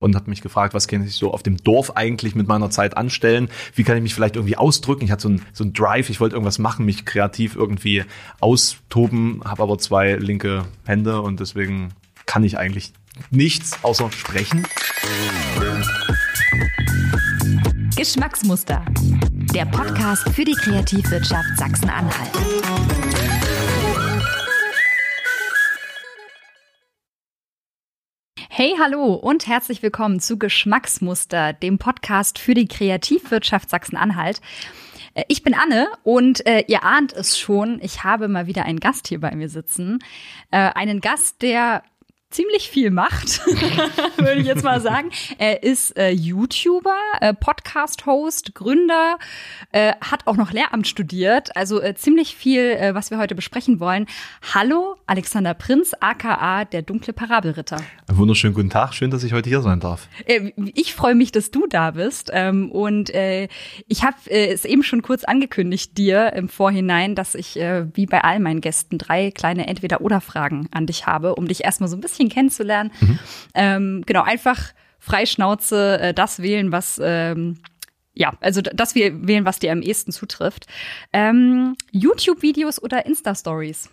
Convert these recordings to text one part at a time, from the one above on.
und habe mich gefragt, was kann ich so auf dem Dorf eigentlich mit meiner Zeit anstellen? Wie kann ich mich vielleicht irgendwie ausdrücken? Ich hatte so ein, so Drive, ich wollte irgendwas machen, mich kreativ irgendwie austoben, habe aber zwei linke Hände und deswegen kann ich eigentlich nichts außer sprechen. Geschmacksmuster. Der Podcast für die Kreativwirtschaft Sachsen-Anhalt. Hey, hallo und herzlich willkommen zu Geschmacksmuster, dem Podcast für die Kreativwirtschaft Sachsen-Anhalt. Äh, ich bin Anne und äh, ihr ahnt es schon, ich habe mal wieder einen Gast hier bei mir sitzen. Äh, einen Gast, der ziemlich viel macht, würde ich jetzt mal sagen. Er ist äh, YouTuber, äh, Podcast-Host, Gründer, äh, hat auch noch Lehramt studiert, also äh, ziemlich viel, äh, was wir heute besprechen wollen. Hallo, Alexander Prinz, aka der dunkle Parabelritter. Wunderschönen guten Tag, schön, dass ich heute hier sein darf. Äh, ich freue mich, dass du da bist ähm, und äh, ich habe äh, es eben schon kurz angekündigt dir im Vorhinein, dass ich äh, wie bei all meinen Gästen drei kleine Entweder-Oder-Fragen an dich habe, um dich erstmal so ein bisschen bisschen kennenzulernen. Mhm. Ähm, genau, einfach Freischnauze äh, das wählen, was ähm, ja, also das wir wählen, was dir am ehesten zutrifft. Ähm, YouTube-Videos oder Insta-Stories?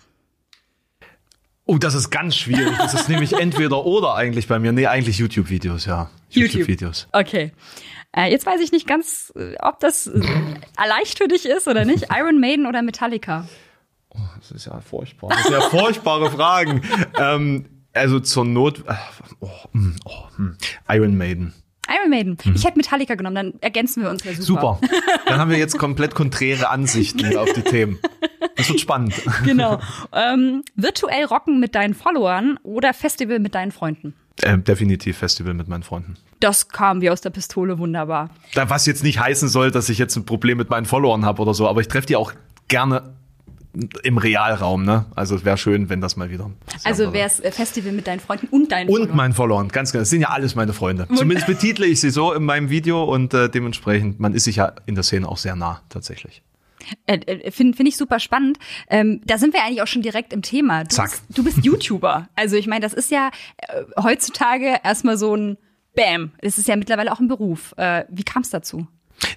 Oh, das ist ganz schwierig. Das ist nämlich entweder oder eigentlich bei mir. Nee, eigentlich YouTube-Videos, ja. YouTube-Videos. YouTube okay. Äh, jetzt weiß ich nicht ganz, äh, ob das äh, leicht für dich ist oder nicht. Iron Maiden oder Metallica? Oh, das ist ja furchtbar. Das sind ja furchtbare Fragen. ähm, also zur Not, äh, oh, hm, oh, oh, Iron Maiden. Iron Maiden. Mhm. Ich hätte Metallica genommen, dann ergänzen wir uns ja super. Super. Dann haben wir jetzt komplett konträre Ansichten auf die Themen. Das wird spannend. Genau. Ähm, virtuell rocken mit deinen Followern oder Festival mit deinen Freunden? Äh, definitiv Festival mit meinen Freunden. Das kam wie aus der Pistole wunderbar. Was jetzt nicht heißen soll, dass ich jetzt ein Problem mit meinen Followern habe oder so, aber ich treffe die auch gerne im Realraum, ne? Also es wäre schön, wenn das mal wieder. Also wäre es äh, Festival mit deinen Freunden und deinen Und meinen Followern, ganz genau. Das sind ja alles meine Freunde. Zumindest betitle ich sie so in meinem Video und äh, dementsprechend, man ist sich ja in der Szene auch sehr nah, tatsächlich. Äh, äh Finde find ich super spannend. Ähm, da sind wir eigentlich auch schon direkt im Thema. Du Zack. Bist, du bist YouTuber. Also ich meine, das ist ja äh, heutzutage erstmal so ein Bam. Das ist ja mittlerweile auch ein Beruf. Wie kam es dazu?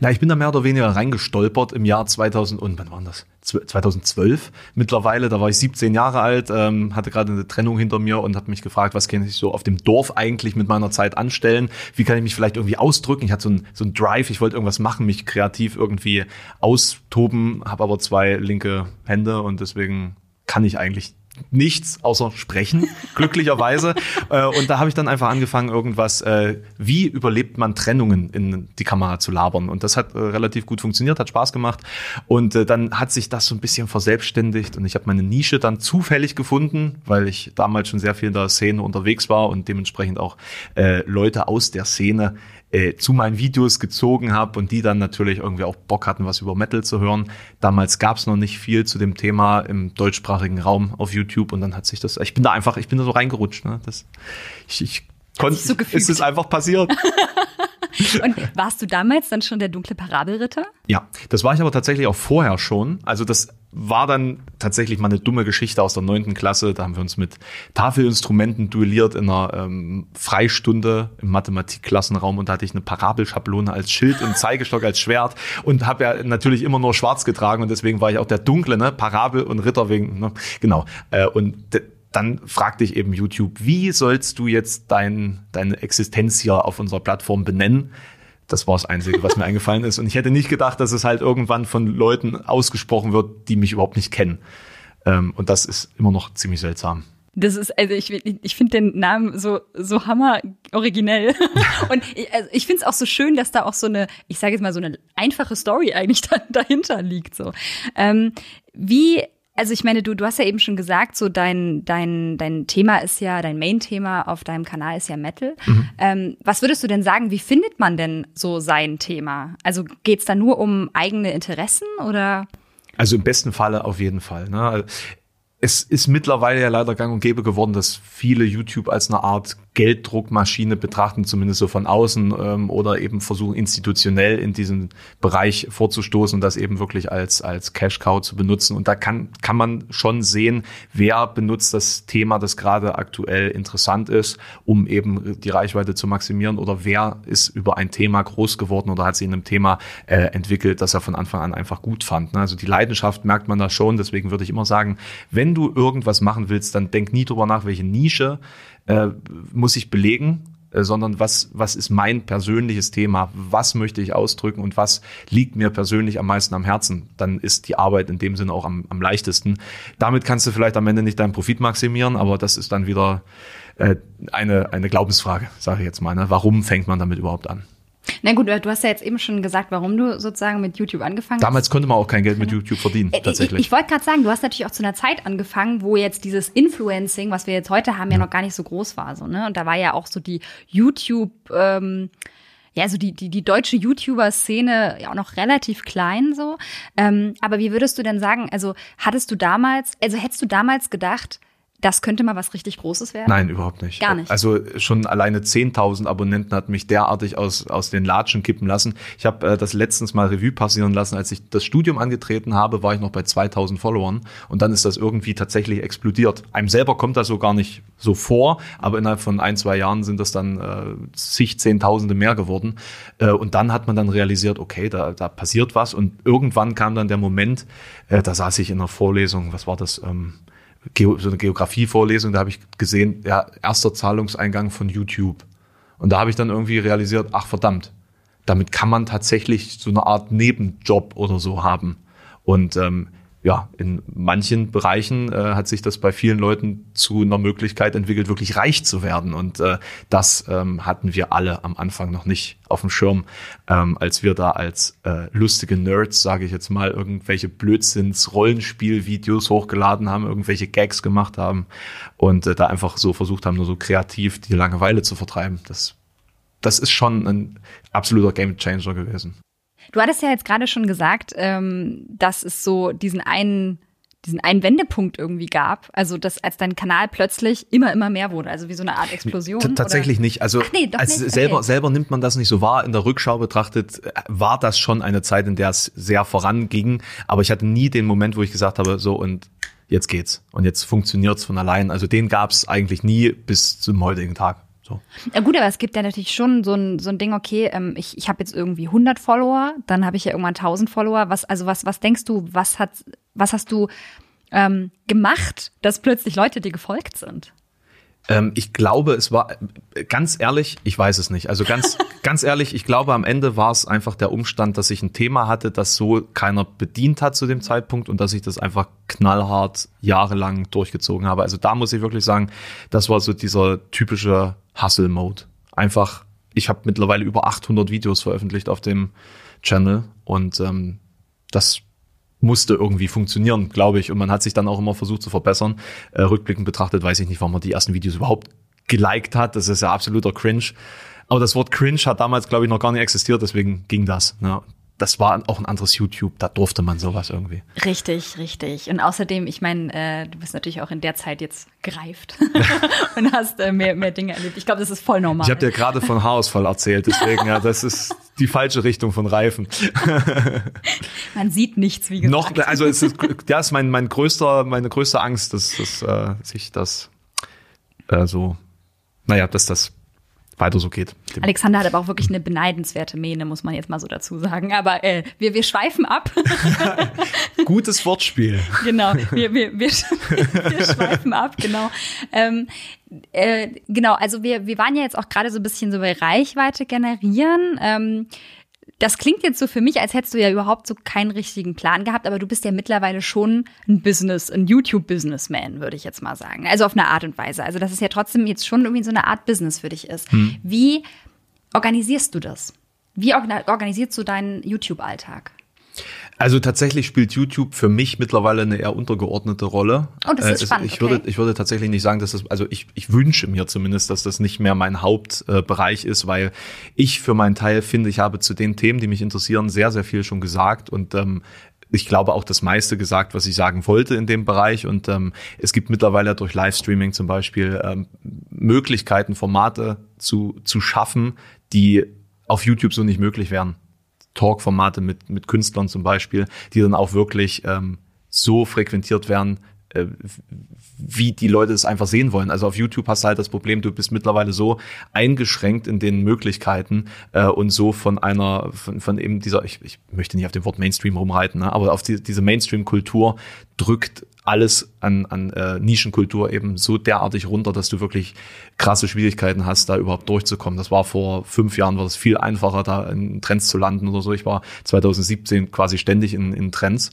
Na, ich bin da mehr oder weniger reingestolpert im Jahr 2000 und wann war das? 2012 mittlerweile. Da war ich 17 Jahre alt, ähm, hatte gerade eine Trennung hinter mir und habe mich gefragt, was kann ich so auf dem Dorf eigentlich mit meiner Zeit anstellen? Wie kann ich mich vielleicht irgendwie ausdrücken? Ich hatte so ein, so ein Drive, ich wollte irgendwas machen, mich kreativ irgendwie austoben, habe aber zwei linke Hände und deswegen kann ich eigentlich nichts außer sprechen, glücklicherweise. äh, und da habe ich dann einfach angefangen, irgendwas, äh, wie überlebt man Trennungen in die Kamera zu labern. Und das hat äh, relativ gut funktioniert, hat Spaß gemacht. Und äh, dann hat sich das so ein bisschen verselbstständigt und ich habe meine Nische dann zufällig gefunden, weil ich damals schon sehr viel in der Szene unterwegs war und dementsprechend auch äh, Leute aus der Szene äh, zu meinen Videos gezogen habe und die dann natürlich irgendwie auch Bock hatten, was über Metal zu hören. Damals gab es noch nicht viel zu dem Thema im deutschsprachigen Raum auf YouTube und dann hat sich das, ich bin da einfach, ich bin da so reingerutscht. Ne? Das, ich, ich konnte, so es ist einfach passiert. Und warst du damals dann schon der dunkle Parabelritter? Ja, das war ich aber tatsächlich auch vorher schon. Also das war dann tatsächlich mal eine dumme Geschichte aus der neunten Klasse. Da haben wir uns mit Tafelinstrumenten duelliert in einer ähm, Freistunde im Mathematikklassenraum und da hatte ich eine Parabelschablone als Schild und Zeigestock als Schwert und habe ja natürlich immer nur schwarz getragen und deswegen war ich auch der dunkle, ne? Parabel und Ritter wegen, ne? genau. Äh, und dann fragte ich eben YouTube, wie sollst du jetzt dein, deine Existenz hier auf unserer Plattform benennen? Das war das Einzige, was mir eingefallen ist. Und ich hätte nicht gedacht, dass es halt irgendwann von Leuten ausgesprochen wird, die mich überhaupt nicht kennen. Ähm, und das ist immer noch ziemlich seltsam. Das ist, also ich, ich finde den Namen so, so hammer originell. Und ich, also ich finde es auch so schön, dass da auch so eine, ich sage jetzt mal, so eine einfache Story eigentlich da, dahinter liegt. So. Ähm, wie also ich meine, du, du hast ja eben schon gesagt, so dein, dein, dein Thema ist ja, dein Main-Thema auf deinem Kanal ist ja Metal. Mhm. Ähm, was würdest du denn sagen, wie findet man denn so sein Thema? Also geht es da nur um eigene Interessen oder? Also im besten Falle auf jeden Fall. Ne? Es ist mittlerweile ja leider gang und gäbe geworden, dass viele YouTube als eine Art Gelddruckmaschine betrachten, zumindest so von außen, ähm, oder eben versuchen institutionell in diesen Bereich vorzustoßen und das eben wirklich als, als Cash-Cow zu benutzen. Und da kann, kann man schon sehen, wer benutzt das Thema, das gerade aktuell interessant ist, um eben die Reichweite zu maximieren oder wer ist über ein Thema groß geworden oder hat sich in einem Thema äh, entwickelt, das er von Anfang an einfach gut fand. Ne? Also die Leidenschaft merkt man da schon, deswegen würde ich immer sagen, wenn du irgendwas machen willst, dann denk nie drüber nach, welche Nische äh, muss ich belegen, äh, sondern was, was ist mein persönliches Thema, was möchte ich ausdrücken und was liegt mir persönlich am meisten am Herzen, dann ist die Arbeit in dem Sinne auch am, am leichtesten. Damit kannst du vielleicht am Ende nicht deinen Profit maximieren, aber das ist dann wieder äh, eine, eine Glaubensfrage, sage ich jetzt mal. Ne? Warum fängt man damit überhaupt an? Na gut, du hast ja jetzt eben schon gesagt, warum du sozusagen mit YouTube angefangen hast. Damals konnte man auch kein Geld mit YouTube verdienen, äh, tatsächlich. Ich, ich wollte gerade sagen, du hast natürlich auch zu einer Zeit angefangen, wo jetzt dieses Influencing, was wir jetzt heute haben, ja, ja noch gar nicht so groß war. So, ne? Und da war ja auch so die YouTube, ähm, ja, so die, die, die deutsche YouTuber-Szene ja auch noch relativ klein so. Ähm, aber wie würdest du denn sagen, also hattest du damals, also hättest du damals gedacht, das könnte mal was richtig Großes werden? Nein, überhaupt nicht. Gar nicht. Also schon alleine 10.000 Abonnenten hat mich derartig aus, aus den Latschen kippen lassen. Ich habe äh, das letztens mal Revue passieren lassen. Als ich das Studium angetreten habe, war ich noch bei 2.000 Followern und dann ist das irgendwie tatsächlich explodiert. Einem selber kommt das so gar nicht so vor, aber innerhalb von ein, zwei Jahren sind das dann äh, zig, Zehntausende mehr geworden. Äh, und dann hat man dann realisiert, okay, da, da passiert was und irgendwann kam dann der Moment, äh, da saß ich in einer Vorlesung, was war das? Ähm, so eine Geografievorlesung, da habe ich gesehen, ja, erster Zahlungseingang von YouTube. Und da habe ich dann irgendwie realisiert, ach verdammt, damit kann man tatsächlich so eine Art Nebenjob oder so haben. Und ähm, ja, in manchen Bereichen äh, hat sich das bei vielen Leuten zu einer Möglichkeit entwickelt, wirklich reich zu werden. Und äh, das ähm, hatten wir alle am Anfang noch nicht auf dem Schirm, ähm, als wir da als äh, lustige Nerds, sage ich jetzt mal, irgendwelche Blödsinns-Rollenspiel-Videos hochgeladen haben, irgendwelche Gags gemacht haben und äh, da einfach so versucht haben, nur so kreativ die Langeweile zu vertreiben. Das, das ist schon ein absoluter Game Changer gewesen. Du hattest ja jetzt gerade schon gesagt, ähm, dass es so diesen einen diesen einen Wendepunkt irgendwie gab, also dass als dein Kanal plötzlich immer immer mehr wurde, also wie so eine Art Explosion. T tatsächlich oder? nicht. Also nee, als nicht. selber okay. selber nimmt man das nicht so wahr. In der Rückschau betrachtet äh, war das schon eine Zeit, in der es sehr voranging, aber ich hatte nie den Moment, wo ich gesagt habe, so und jetzt geht's und jetzt funktioniert's von allein. Also den gab es eigentlich nie bis zum heutigen Tag. So. Ja gut, aber es gibt ja natürlich schon so ein, so ein Ding, okay, ähm, ich, ich habe jetzt irgendwie 100 Follower, dann habe ich ja irgendwann 1000 Follower. Was, also was, was denkst du, was, hat, was hast du ähm, gemacht, dass plötzlich Leute dir gefolgt sind? Ähm, ich glaube, es war ganz ehrlich, ich weiß es nicht. Also ganz, ganz ehrlich, ich glaube, am Ende war es einfach der Umstand, dass ich ein Thema hatte, das so keiner bedient hat zu dem Zeitpunkt und dass ich das einfach knallhart jahrelang durchgezogen habe. Also da muss ich wirklich sagen, das war so dieser typische Hustle-Mode. Einfach, ich habe mittlerweile über 800 Videos veröffentlicht auf dem Channel und ähm, das musste irgendwie funktionieren, glaube ich. Und man hat sich dann auch immer versucht zu verbessern. Äh, rückblickend betrachtet weiß ich nicht, warum man die ersten Videos überhaupt geliked hat. Das ist ja absoluter Cringe. Aber das Wort Cringe hat damals, glaube ich, noch gar nicht existiert, deswegen ging das. Ne? Das war auch ein anderes YouTube, da durfte man sowas irgendwie. Richtig, richtig. Und außerdem, ich meine, äh, du bist natürlich auch in der Zeit jetzt gereift und hast äh, mehr, mehr Dinge erlebt. Ich glaube, das ist voll normal. Ich habe dir gerade von Haarausfall erzählt, deswegen, ja, das ist die falsche Richtung von Reifen. man sieht nichts, wie gesagt. Noch, also es ist, das ist mein, mein größter, meine größte Angst, dass, dass äh, sich das äh, so, naja, dass das weiter so geht. Alexander hat aber auch wirklich eine beneidenswerte Mähne, muss man jetzt mal so dazu sagen. Aber äh, wir, wir schweifen ab. Gutes Wortspiel. Genau, wir, wir, wir, wir schweifen ab, genau. Ähm, äh, genau, also wir, wir waren ja jetzt auch gerade so ein bisschen so bei Reichweite generieren. Ähm, das klingt jetzt so für mich, als hättest du ja überhaupt so keinen richtigen Plan gehabt, aber du bist ja mittlerweile schon ein Business, ein YouTube-Businessman, würde ich jetzt mal sagen. Also auf eine Art und Weise. Also, dass es ja trotzdem jetzt schon irgendwie so eine Art Business für dich ist. Hm. Wie organisierst du das? Wie organisierst du deinen YouTube-Alltag? Also tatsächlich spielt YouTube für mich mittlerweile eine eher untergeordnete Rolle. Oh, das ist äh, spannend. Ich okay. würde, ich würde tatsächlich nicht sagen, dass das, also ich, ich wünsche mir zumindest, dass das nicht mehr mein Hauptbereich ist, weil ich für meinen Teil finde, ich habe zu den Themen, die mich interessieren, sehr, sehr viel schon gesagt und ähm, ich glaube auch das meiste gesagt, was ich sagen wollte in dem Bereich. Und ähm, es gibt mittlerweile durch Livestreaming zum Beispiel ähm, Möglichkeiten, Formate zu, zu schaffen, die auf YouTube so nicht möglich wären. Talk-Formate mit, mit Künstlern zum Beispiel, die dann auch wirklich ähm, so frequentiert werden, wie die Leute es einfach sehen wollen. Also auf YouTube hast du halt das Problem, du bist mittlerweile so eingeschränkt in den Möglichkeiten äh, und so von einer, von, von eben dieser, ich, ich möchte nicht auf dem Wort Mainstream rumreiten, ne, aber auf die, diese Mainstream-Kultur drückt alles an, an äh, Nischenkultur eben so derartig runter, dass du wirklich krasse Schwierigkeiten hast, da überhaupt durchzukommen. Das war vor fünf Jahren, war das viel einfacher, da in Trends zu landen oder so. Ich war 2017 quasi ständig in, in Trends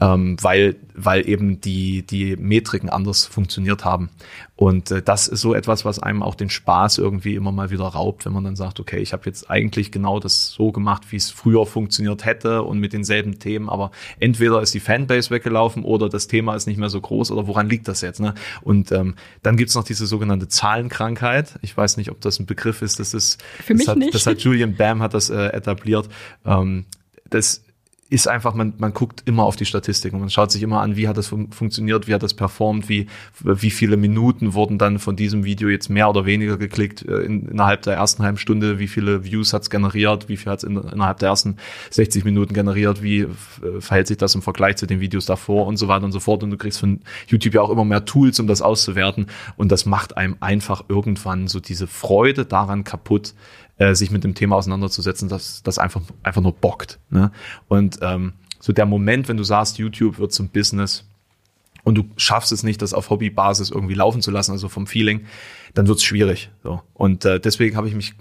ähm, weil, weil eben die, die Metriken anders funktioniert haben. Und äh, das ist so etwas, was einem auch den Spaß irgendwie immer mal wieder raubt, wenn man dann sagt, okay, ich habe jetzt eigentlich genau das so gemacht, wie es früher funktioniert hätte und mit denselben Themen, aber entweder ist die Fanbase weggelaufen oder das Thema ist nicht mehr so groß oder woran liegt das jetzt? Ne? Und ähm, dann gibt's noch diese sogenannte Zahlenkrankheit. Ich weiß nicht, ob das ein Begriff ist. Das ist Für mich das hat, nicht. Das hat Julian Bam hat das äh, etabliert. Ähm, das ist einfach, man, man guckt immer auf die Statistik und man schaut sich immer an, wie hat das fun funktioniert, wie hat das performt, wie, wie viele Minuten wurden dann von diesem Video jetzt mehr oder weniger geklickt äh, in, innerhalb der ersten halben Stunde, wie viele Views hat's generiert, wie viel hat's in, innerhalb der ersten 60 Minuten generiert, wie äh, verhält sich das im Vergleich zu den Videos davor und so weiter und so fort. Und du kriegst von YouTube ja auch immer mehr Tools, um das auszuwerten. Und das macht einem einfach irgendwann so diese Freude daran kaputt, äh, sich mit dem Thema auseinanderzusetzen, dass das einfach, einfach nur bockt. Ne? Und ähm, so der Moment, wenn du sagst, YouTube wird zum Business und du schaffst es nicht, das auf Hobbybasis irgendwie laufen zu lassen, also vom Feeling, dann wird es schwierig. So. Und äh, deswegen habe ich mich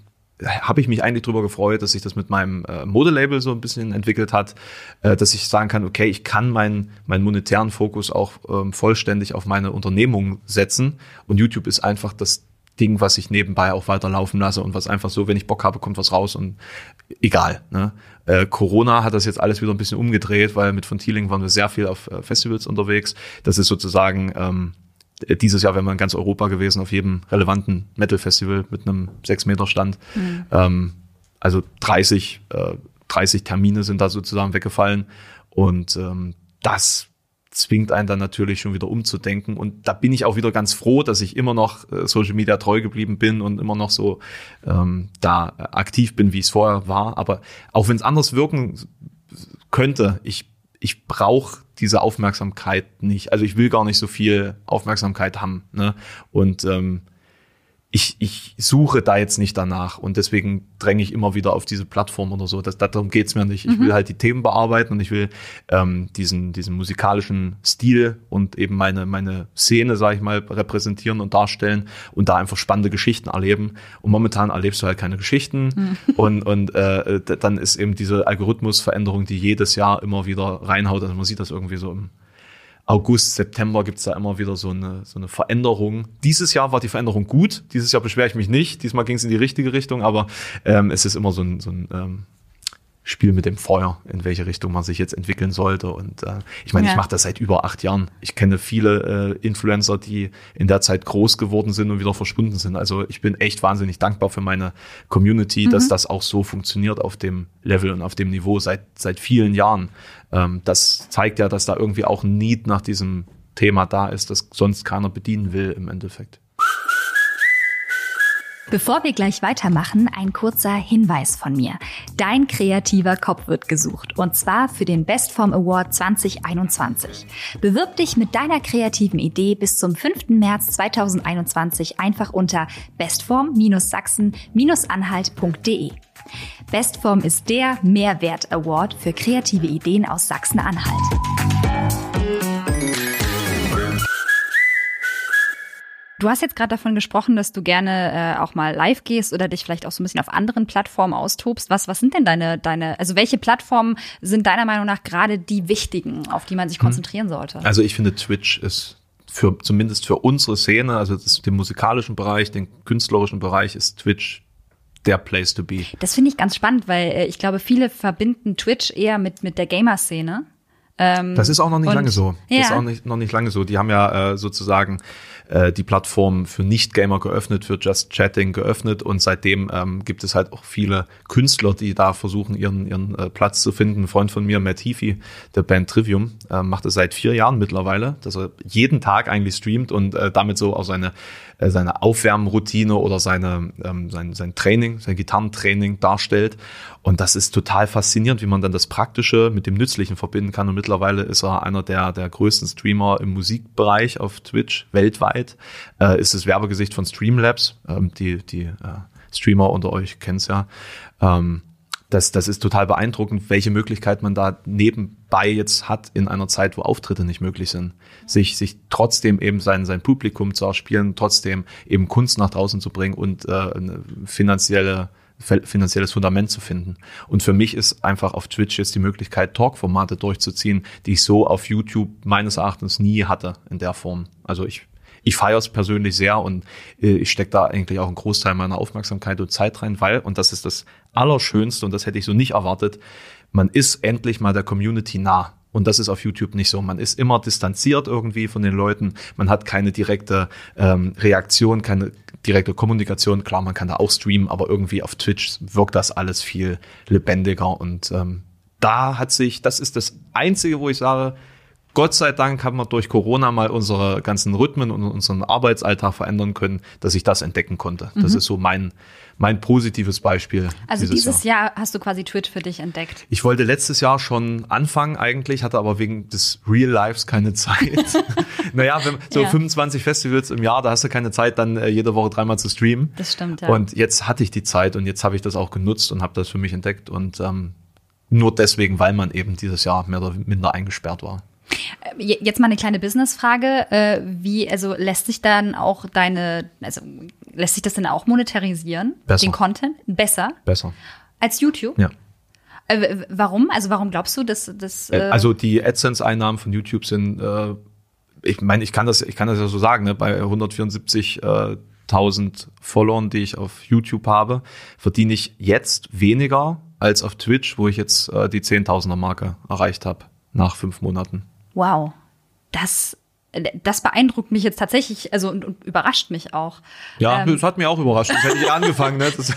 habe ich mich eigentlich drüber gefreut, dass sich das mit meinem äh, Modelabel so ein bisschen entwickelt hat, äh, dass ich sagen kann, okay, ich kann meinen meinen monetären Fokus auch ähm, vollständig auf meine Unternehmung setzen und YouTube ist einfach das Ding, was ich nebenbei auch weiterlaufen lasse und was einfach so, wenn ich Bock habe, kommt was raus und egal. Ne? Äh, Corona hat das jetzt alles wieder ein bisschen umgedreht, weil mit von Thieling waren wir sehr viel auf äh, Festivals unterwegs. Das ist sozusagen ähm, dieses Jahr wären wir in ganz Europa gewesen, auf jedem relevanten Metal-Festival mit einem 6-Meter-Stand. Mhm. Ähm, also 30, äh, 30 Termine sind da sozusagen weggefallen. Und ähm, das zwingt einen dann natürlich schon wieder umzudenken. Und da bin ich auch wieder ganz froh, dass ich immer noch äh, Social Media treu geblieben bin und immer noch so ähm, da aktiv bin, wie es vorher war. Aber auch wenn es anders wirken könnte, ich, ich brauche diese Aufmerksamkeit nicht. Also ich will gar nicht so viel Aufmerksamkeit haben. Ne? Und ähm, ich, ich suche da jetzt nicht danach und deswegen dränge ich immer wieder auf diese Plattform oder so. Das, darum geht's mir nicht. Ich will mhm. halt die Themen bearbeiten und ich will ähm, diesen, diesen musikalischen Stil und eben meine, meine Szene, sage ich mal, repräsentieren und darstellen und da einfach spannende Geschichten erleben. Und momentan erlebst du halt keine Geschichten mhm. und, und äh, dann ist eben diese Algorithmusveränderung, die jedes Jahr immer wieder reinhaut. Also man sieht das irgendwie so im August, September gibt's da immer wieder so eine, so eine Veränderung. Dieses Jahr war die Veränderung gut. Dieses Jahr beschwere ich mich nicht. Diesmal ging es in die richtige Richtung, aber ähm, es ist immer so ein, so ein ähm, Spiel mit dem Feuer, in welche Richtung man sich jetzt entwickeln sollte. Und äh, ich meine, ja. ich mache das seit über acht Jahren. Ich kenne viele äh, Influencer, die in der Zeit groß geworden sind und wieder verschwunden sind. Also ich bin echt wahnsinnig dankbar für meine Community, mhm. dass das auch so funktioniert auf dem Level und auf dem Niveau seit seit vielen Jahren. Ähm, das zeigt ja, dass da irgendwie auch ein Need nach diesem Thema da ist, das sonst keiner bedienen will im Endeffekt. Bevor wir gleich weitermachen, ein kurzer Hinweis von mir. Dein kreativer Kopf wird gesucht und zwar für den Bestform Award 2021. Bewirb dich mit deiner kreativen Idee bis zum 5. März 2021 einfach unter bestform-sachsen-anhalt.de. Bestform ist der Mehrwert Award für kreative Ideen aus Sachsen-Anhalt. Du hast jetzt gerade davon gesprochen, dass du gerne äh, auch mal live gehst oder dich vielleicht auch so ein bisschen auf anderen Plattformen austobst. Was, was sind denn deine, deine, also welche Plattformen sind deiner Meinung nach gerade die wichtigen, auf die man sich hm. konzentrieren sollte? Also ich finde Twitch ist für, zumindest für unsere Szene, also das, den musikalischen Bereich, den künstlerischen Bereich, ist Twitch der Place to be. Das finde ich ganz spannend, weil äh, ich glaube, viele verbinden Twitch eher mit, mit der Gamer-Szene. Ähm, Das ist auch noch nicht und- lange so. Das ist Ja. auch nicht, noch nicht lange so. Die haben ja äh, sozusagen äh, die Plattform für Nicht-Gamer geöffnet, für Just Chatting geöffnet und seitdem ähm, gibt es halt auch viele Künstler, die da versuchen, ihren, ihren äh, Platz zu finden. Ein Freund von mir, Matt Heafy, der Band Trivium, äh, macht es seit vier Jahren mittlerweile, dass er jeden Tag eigentlich streamt und äh, damit so auch seine, äh, seine Aufwärmroutine oder seine, ähm, sein, sein Training, sein Gitarrentraining darstellt. Und das ist total faszinierend, wie man dann das Praktische mit dem Nützlichen verbinden kann. Und mittlerweile ist er einer der, der größten Streamer im Musikbereich auf Twitch weltweit. Äh, ist das Werbegesicht von Streamlabs. Ähm, die die äh, Streamer unter euch kennt's ja. Ähm, das, das ist total beeindruckend, welche Möglichkeit man da nebenbei jetzt hat in einer Zeit, wo Auftritte nicht möglich sind. Sich, sich trotzdem eben sein, sein Publikum zu erspielen, trotzdem eben Kunst nach draußen zu bringen und äh, eine finanzielle finanzielles Fundament zu finden. Und für mich ist einfach auf Twitch jetzt die Möglichkeit, Talk-Formate durchzuziehen, die ich so auf YouTube meines Erachtens nie hatte in der Form. Also ich, ich feiere es persönlich sehr und äh, ich stecke da eigentlich auch einen Großteil meiner Aufmerksamkeit und Zeit rein, weil, und das ist das Allerschönste und das hätte ich so nicht erwartet, man ist endlich mal der Community nah. Und das ist auf YouTube nicht so. Man ist immer distanziert irgendwie von den Leuten. Man hat keine direkte ähm, Reaktion, keine direkte Kommunikation. Klar, man kann da auch streamen, aber irgendwie auf Twitch wirkt das alles viel lebendiger. Und ähm, da hat sich, das ist das Einzige, wo ich sage, Gott sei Dank haben wir durch Corona mal unsere ganzen Rhythmen und unseren Arbeitsalltag verändern können, dass ich das entdecken konnte. Das ist so mein, mein positives Beispiel. Also dieses, Jahr. hast du quasi Twitch für dich entdeckt. Ich wollte letztes Jahr schon anfangen eigentlich, hatte aber wegen des Real Lives keine Zeit. naja, wenn, so Ja. 25 Festivals im Jahr, da hast du keine Zeit, dann äh, jede Woche dreimal zu streamen. Das stimmt, ja. Und jetzt hatte ich die Zeit und jetzt habe ich das auch genutzt und habe das für mich entdeckt. Und ähm, nur deswegen, weil man eben dieses Jahr mehr oder minder eingesperrt war. Je- Jetzt mal eine kleine Businessfrage. Äh, wie, also lässt sich dann auch deine, also lässt sich das dann auch monetarisieren? Besser. Den Content? Besser? Besser. Als YouTube? Ja. Äh, warum? Also warum glaubst du, dass das. Äh, Äh, Also die AdSense-Einnahmen von YouTube sind, äh, ich meine, ich kann das, ich kann das ja so sagen, ne? bei 174.000 Followern, die ich auf YouTube habe, verdiene ich jetzt weniger als auf Twitch, wo ich jetzt äh, die 10.000er Marke erreicht habe nach fünf Monaten. Wow. Das, das beeindruckt mich jetzt tatsächlich, also und, und überrascht mich auch. Ja, Ähm. das hat mir auch überrascht. Das hätte ich angefangen. Ne? Das,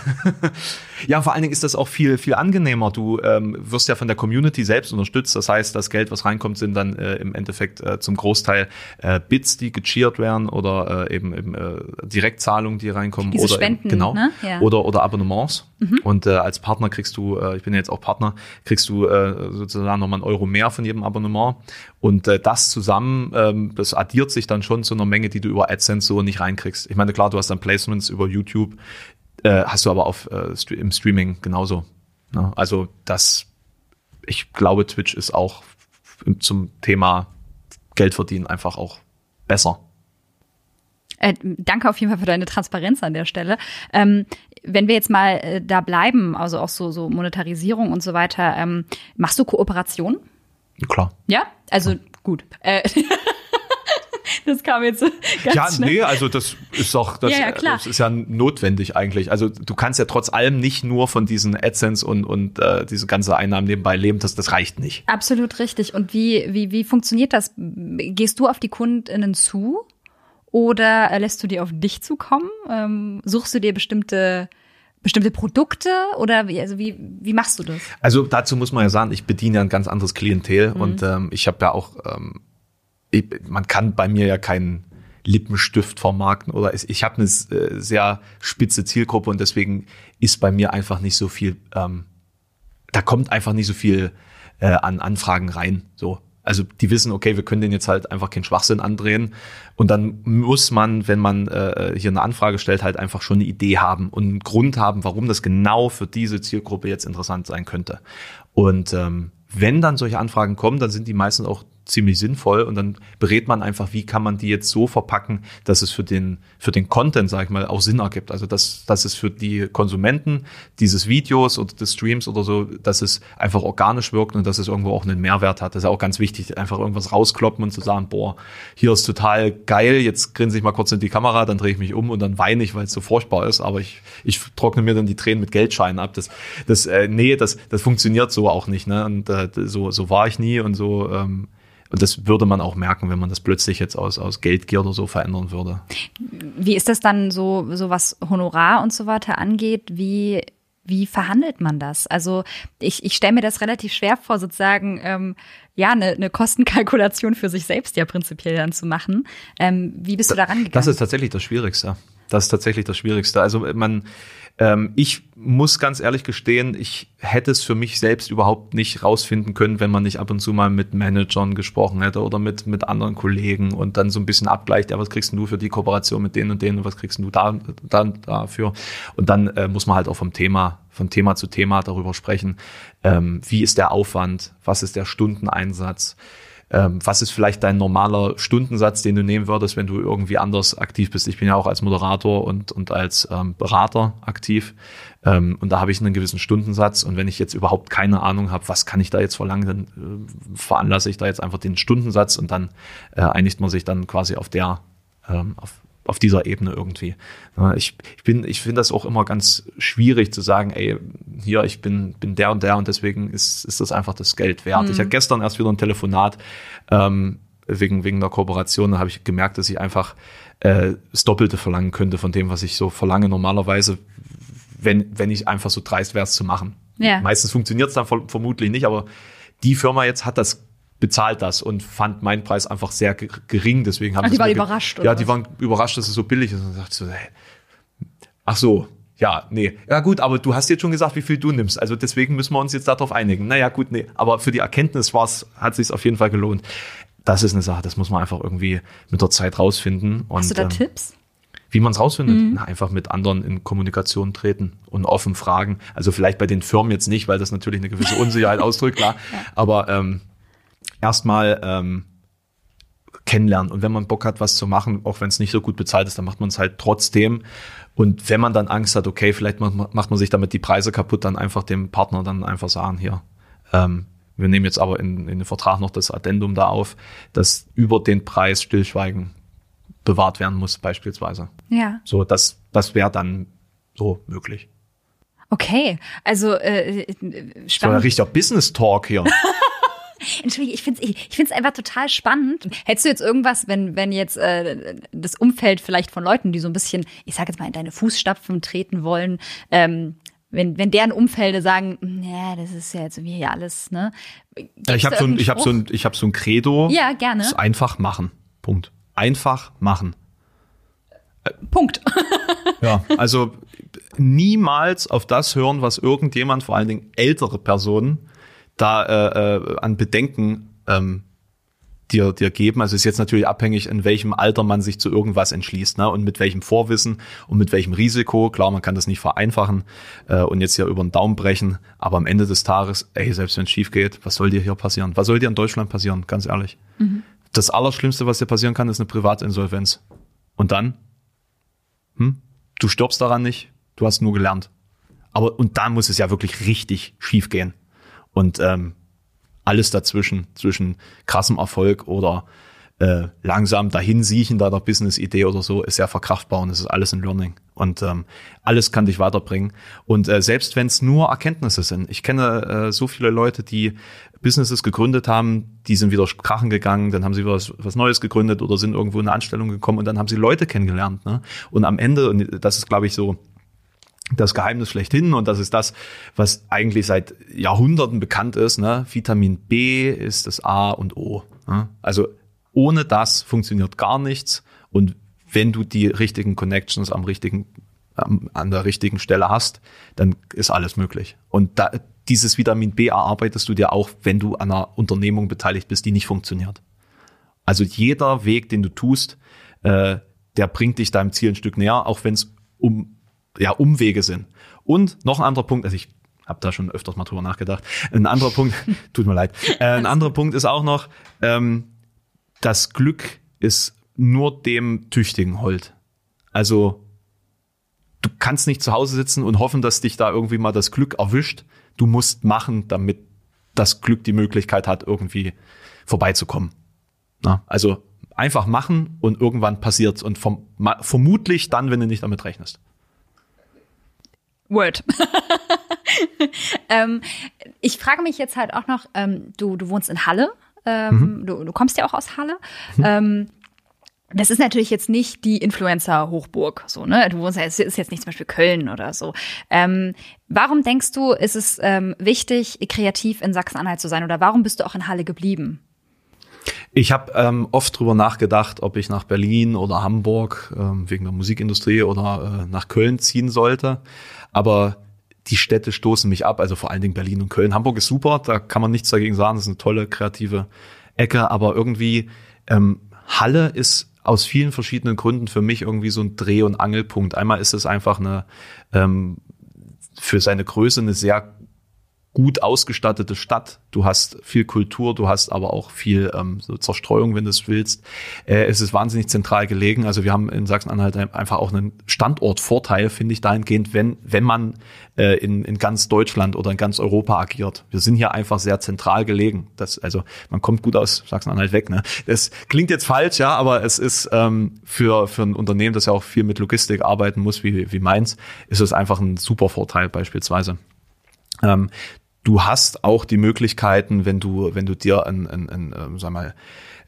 ja, vor allen Dingen ist das auch viel, viel angenehmer. Du ähm, wirst ja von der Community selbst unterstützt. Das heißt, das Geld, was reinkommt, sind dann äh, im Endeffekt äh, zum Großteil äh, Bits, die gecheert werden oder äh, eben, eben äh, Direktzahlungen, die reinkommen. Diese oder Spenden, eben, genau. ne? Ja. Oder, oder Abonnements. Und äh, als Partner kriegst du, äh, ich bin ja jetzt auch Partner, kriegst du äh, sozusagen nochmal einen Euro mehr von jedem Abonnement. Und äh, das zusammen, ähm, das addiert sich dann schon zu einer Menge, die du über AdSense so nicht reinkriegst. Ich meine, klar, du hast dann Placements über YouTube, äh, hast du aber auf, äh, im Streaming genauso. Ne? Also das, ich glaube, Twitch ist auch zum Thema Geld verdienen einfach auch besser. Äh, danke auf jeden Fall für deine Transparenz an der Stelle. Ähm, wenn wir jetzt mal äh, da bleiben, also auch so, so Monetarisierung und so weiter, ähm, machst du Kooperation? Klar. Ja? Also gut. Äh, das kam jetzt so ganz Ja, schnell. nee, also das ist doch, das, Ja, ja, klar. das ist ja notwendig eigentlich. Also du kannst ja trotz allem nicht nur von diesen AdSense und, und äh, diese ganze Einnahmen nebenbei leben, das, das reicht nicht. Absolut richtig. Und wie, wie, wie funktioniert das? Gehst du auf die KundInnen zu oder äh, lässt du die auf dich zukommen? Ähm, suchst du dir bestimmte, bestimmte Produkte oder wie, also wie, wie machst du das? Also dazu muss man ja sagen, ich bediene ja ein ganz anderes Klientel und ähm, ich habe ja auch, ähm, ich, man kann bei mir ja keinen Lippenstift vermarkten oder ich, ich habe eine äh, sehr spitze Zielgruppe und deswegen ist bei mir einfach nicht so viel, ähm, da kommt einfach nicht so viel äh, an Anfragen rein. So. Also die wissen, okay, wir können denen jetzt halt einfach keinen Schwachsinn andrehen. Und dann muss man, wenn man äh, hier eine Anfrage stellt, halt einfach schon eine Idee haben und einen Grund haben, warum das genau für diese Zielgruppe jetzt interessant sein könnte. Und ähm, wenn dann solche Anfragen kommen, dann sind die meistens auch ziemlich sinnvoll und dann berät man einfach, wie kann man die jetzt so verpacken, dass es für den, für den Content, sag ich mal, auch Sinn ergibt. Also, dass, dass es für die Konsumenten dieses Videos oder des Streams oder so, dass es einfach organisch wirkt und dass es irgendwo auch einen Mehrwert hat. Das ist auch ganz wichtig, einfach irgendwas rauskloppen und zu sagen, boah, hier ist total geil, jetzt grinse ich mal kurz in die Kamera, dann drehe ich mich um und dann weine ich, weil es so furchtbar ist, aber ich, ich trockne mir dann die Tränen mit Geldscheinen ab. Das, das, äh, nee, das, das funktioniert so auch nicht. Ne? Und äh, so, so war ich nie und so ähm, und das würde man auch merken, wenn man das plötzlich jetzt aus, aus Geldgier oder so verändern würde. Wie ist das dann so, so was Honorar und so weiter angeht? Wie, wie verhandelt man das? Also ich, ich stelle mir das relativ schwer vor, sozusagen ähm, ja eine, eine Kostenkalkulation für sich selbst ja prinzipiell dann zu machen. Ähm, wie bist du da rangegangen? Das ist tatsächlich das Schwierigste. Das ist tatsächlich das Schwierigste. Also man ähm, ich muss ganz ehrlich gestehen, ich hätte es für mich selbst überhaupt nicht rausfinden können, wenn man nicht ab und zu mal mit Managern gesprochen hätte oder mit, mit anderen Kollegen und dann so ein bisschen abgleicht, ja, was kriegst du für die Kooperation mit denen und denen und was kriegst du da, da dafür? Und dann äh, muss man halt auch vom Thema, von Thema zu Thema darüber sprechen. Ähm, wie ist der Aufwand? Was ist der Stundeneinsatz? Ähm, was ist vielleicht dein normaler Stundensatz, den du nehmen würdest, wenn du irgendwie anders aktiv bist. Ich bin ja auch als Moderator und, und als ähm, Berater aktiv. Ähm, und da habe ich einen gewissen Stundensatz. Und wenn ich jetzt überhaupt keine Ahnung habe, was kann ich da jetzt verlangen, dann äh, veranlasse ich da jetzt einfach den Stundensatz und dann äh, einigt man sich dann quasi auf der, ähm, auf, auf dieser Ebene irgendwie. Ich, ich bin, ich finde das auch immer ganz schwierig zu sagen, ey, hier, ich bin, bin der und der und deswegen ist, ist das einfach das Geld wert. Mhm. Ich hatte gestern erst wieder ein Telefonat ähm, wegen, wegen der Kooperation, da habe ich gemerkt, dass ich einfach äh, das Doppelte verlangen könnte von dem, was ich so verlange normalerweise, wenn, wenn ich einfach so dreist wäre, es zu machen. Ja. Meistens funktioniert es dann vermutlich nicht, aber die Firma jetzt hat das bezahlt das und fand meinen Preis einfach sehr gering. Deswegen haben ach, die waren überrascht. Oder? Ja, die waren überrascht, dass es so billig ist. Und dachte so, hey, ach so, ja, nee. Ja gut, aber du hast jetzt schon gesagt, wie viel du nimmst. Also deswegen müssen wir uns jetzt darauf einigen. Naja, gut, nee. Aber für die Erkenntnis war's, hat sich auf jeden Fall gelohnt. Das ist eine Sache, das muss man einfach irgendwie mit der Zeit rausfinden. Und, hast du da ähm, Tipps? Wie man es rausfindet? Mhm. Na, einfach mit anderen in Kommunikation treten und offen fragen. Also vielleicht bei den Firmen jetzt nicht, weil das natürlich eine gewisse Unsicherheit ausdrückt, klar. ja. Aber ähm, erstmal ähm, kennenlernen. Und wenn man Bock hat, was zu machen, auch wenn es nicht so gut bezahlt ist, dann macht man es halt trotzdem. Und wenn man dann Angst hat, okay, vielleicht macht, macht man sich damit die Preise kaputt, dann einfach dem Partner dann einfach sagen, hier, ähm, wir nehmen jetzt aber in, in den Vertrag noch das Addendum da auf, dass über den Preis Stillschweigen bewahrt werden muss, beispielsweise. Ja. So, das, das wäre dann so möglich. Okay, also äh, spannend. So ein richtiger Business Talk hier. Entschuldige, ich finde es ich, ich find's einfach total spannend. Hättest du jetzt irgendwas, wenn, wenn jetzt äh, das Umfeld vielleicht von Leuten, die so ein bisschen, ich sage jetzt mal, in deine Fußstapfen treten wollen, ähm, wenn, wenn deren Umfelde sagen, ja, das ist ja jetzt wie hier alles, ne? Ja, ich habe so, ein, ich hab so, ein, ich hab so ein Credo. Ja, gerne. Das einfach machen. Punkt. Einfach machen. Punkt. ja, also niemals auf das hören, was irgendjemand, vor allen Dingen ältere Personen, da äh, äh, an Bedenken ähm, dir, dir geben. Also ist jetzt natürlich abhängig, in welchem Alter man sich zu irgendwas entschließt ne? und mit welchem Vorwissen und mit welchem Risiko. Klar, man kann das nicht vereinfachen äh, und jetzt hier über den Daumen brechen, aber am Ende des Tages, ey, selbst wenn es schief geht, was soll dir hier passieren? Was soll dir in Deutschland passieren? Ganz ehrlich. Mhm. Das Allerschlimmste, was dir passieren kann, ist eine Privatinsolvenz. Und dann? Hm? Du stirbst daran nicht, du hast nur gelernt. Aber und dann muss es ja wirklich richtig schief gehen. Und ähm, alles dazwischen, zwischen krassem Erfolg oder äh, langsam dahin siechen da der Business-Idee oder so, ist ja verkraftbar und es ist alles ein Learning. Und ähm, alles kann dich weiterbringen. Und äh, selbst wenn es nur Erkenntnisse sind, ich kenne äh, so viele Leute, die Businesses gegründet haben, die sind wieder krachen gegangen, dann haben sie was, was Neues gegründet oder sind irgendwo in eine Anstellung gekommen und dann haben sie Leute kennengelernt. Ne? Und am Ende, und das ist, glaube ich, so das Geheimnis schlechthin und das ist das, was eigentlich seit Jahrhunderten bekannt ist. Ne? Vitamin B ist das A und O. Ne? Also ohne das funktioniert gar nichts und wenn du die richtigen Connections am richtigen an der richtigen Stelle hast, dann ist alles möglich. Und da, dieses Vitamin B erarbeitest du dir auch, wenn du an einer Unternehmung beteiligt bist, die nicht funktioniert. Also jeder Weg, den du tust, äh, der bringt dich deinem Ziel ein Stück näher, auch wenn es um ja, Umwege sind. Und noch ein anderer Punkt, also ich habe da schon öfters mal drüber nachgedacht. Ein anderer Punkt, tut mir leid. Äh, ein anderer Punkt ist auch noch, ähm, das Glück ist nur dem Tüchtigen hold. Also du kannst nicht zu Hause sitzen und hoffen, dass dich da irgendwie mal das Glück erwischt. Du musst machen, damit das Glück die Möglichkeit hat, irgendwie vorbeizukommen. Na, also einfach machen und irgendwann passiert's und vom, vermutlich dann, wenn du nicht damit rechnest. Word. ähm, ich frage mich jetzt halt auch noch, ähm, du, du wohnst in Halle, ähm, mhm. du, du kommst ja auch aus Halle. Mhm. Ähm, das ist natürlich jetzt nicht die Influencer-Hochburg, so, ne? Du wohnst ja, es ist jetzt nicht zum Beispiel Köln oder so. Ähm, warum denkst du, ist es ähm, wichtig, kreativ in Sachsen-Anhalt zu sein oder warum bist du auch in Halle geblieben? Ich habe ähm, oft drüber nachgedacht, ob ich nach Berlin oder Hamburg ähm, wegen der Musikindustrie oder äh, nach Köln ziehen sollte. Aber die Städte stoßen mich ab, also vor allen Dingen Berlin und Köln. Hamburg ist super, da kann man nichts dagegen sagen, das ist eine tolle kreative Ecke, aber irgendwie ähm, Halle ist aus vielen verschiedenen Gründen für mich irgendwie so ein Dreh- und Angelpunkt. Einmal ist es einfach eine ähm, für seine Größe eine sehr gut ausgestattete Stadt. Du hast viel Kultur, du hast aber auch viel ähm, so Zerstreuung, wenn du es willst. Äh, es ist wahnsinnig zentral gelegen. Also wir haben in Sachsen-Anhalt einfach auch einen Standortvorteil, finde ich, dahingehend, wenn, wenn man äh, in, in ganz Deutschland oder in ganz Europa agiert. Wir sind hier einfach sehr zentral gelegen. Das, also man kommt gut aus Sachsen-Anhalt weg. Ne? Das klingt jetzt falsch, ja, aber es ist ähm, für, für ein Unternehmen, das ja auch viel mit Logistik arbeiten muss, wie, wie meins, ist es einfach ein super Vorteil beispielsweise. Ähm, du hast auch die Möglichkeiten, wenn du, wenn du dir ein, ein, ein ähm, sag mal,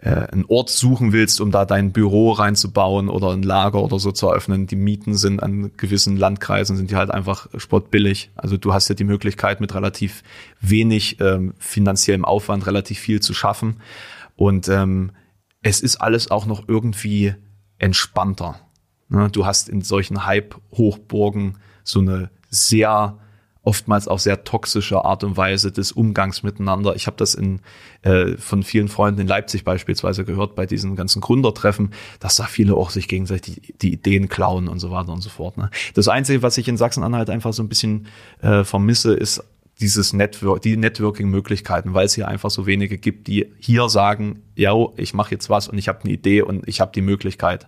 äh, einen Ort suchen willst, um da dein Büro reinzubauen oder ein Lager oder so zu eröffnen. Die Mieten sind an gewissen Landkreisen, sind die halt einfach sportbillig. Also du hast ja die Möglichkeit, mit relativ wenig ähm, finanziellem Aufwand relativ viel zu schaffen. Und ähm, es ist alles auch noch irgendwie entspannter. Ne? Du hast in solchen Hype-Hochburgen so eine sehr oftmals auch sehr toxische Art und Weise des Umgangs miteinander. Ich habe das in, äh, von vielen Freunden in Leipzig beispielsweise gehört, bei diesen ganzen Gründertreffen, dass da viele auch sich gegenseitig die, die Ideen klauen und so weiter und so fort. Ne? Das Einzige, was ich in Sachsen-Anhalt einfach so ein bisschen äh, vermisse, ist dieses Network, die Networking-Möglichkeiten, weil es hier einfach so wenige gibt, die hier sagen, ja, ich mache jetzt was und ich habe eine Idee und ich habe die Möglichkeit.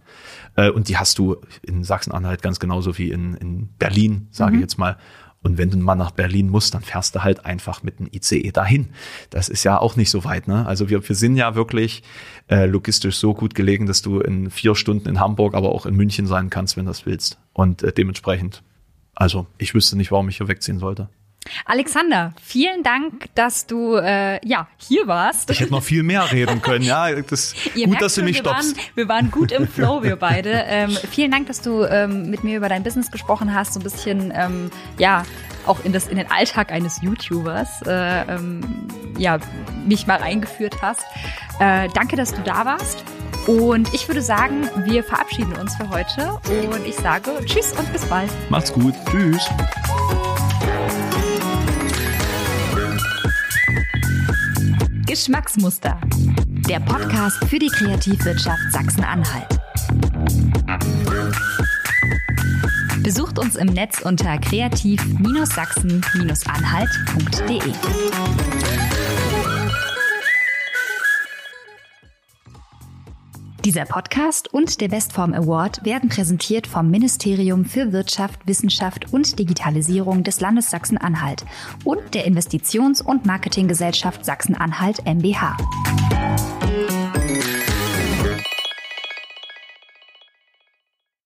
Äh, und die hast du in Sachsen-Anhalt ganz genauso wie in, in Berlin, sage mhm. ich jetzt mal. Und wenn du mal nach Berlin musst, dann fährst du halt einfach mit einem ICE dahin. Das ist ja auch nicht so weit. Ne? Also wir, wir sind ja wirklich äh, logistisch so gut gelegen, dass du in vier Stunden in Hamburg, aber auch in München sein kannst, wenn du das willst. Und äh, dementsprechend, also ich wüsste nicht, warum ich hier wegziehen sollte. Alexander, vielen Dank, dass du äh, ja hier warst. Ich hätte noch viel mehr reden können. Ja, das gut, dass du mich stoppst. Waren, wir waren gut im Flow, wir beide. Ähm, vielen Dank, dass du ähm, mit mir über dein Business gesprochen hast, so ein bisschen ähm, ja auch in das in den Alltag eines YouTubers äh, ähm, ja mich mal eingeführt hast. Äh, danke, dass du da warst. Und ich würde sagen, wir verabschieden uns für heute und ich sage Tschüss und bis bald. Macht's gut. Tschüss. Geschmacksmuster. Der Podcast für die Kreativwirtschaft Sachsen-Anhalt. Besucht uns im Netz unter kreativ-sachsen-anhalt.de. Dieser Podcast und der Bestform Award werden präsentiert vom Ministerium für Wirtschaft, Wissenschaft und Digitalisierung des Landes Sachsen-Anhalt und der Investitions- und Marketinggesellschaft Sachsen-Anhalt MBH.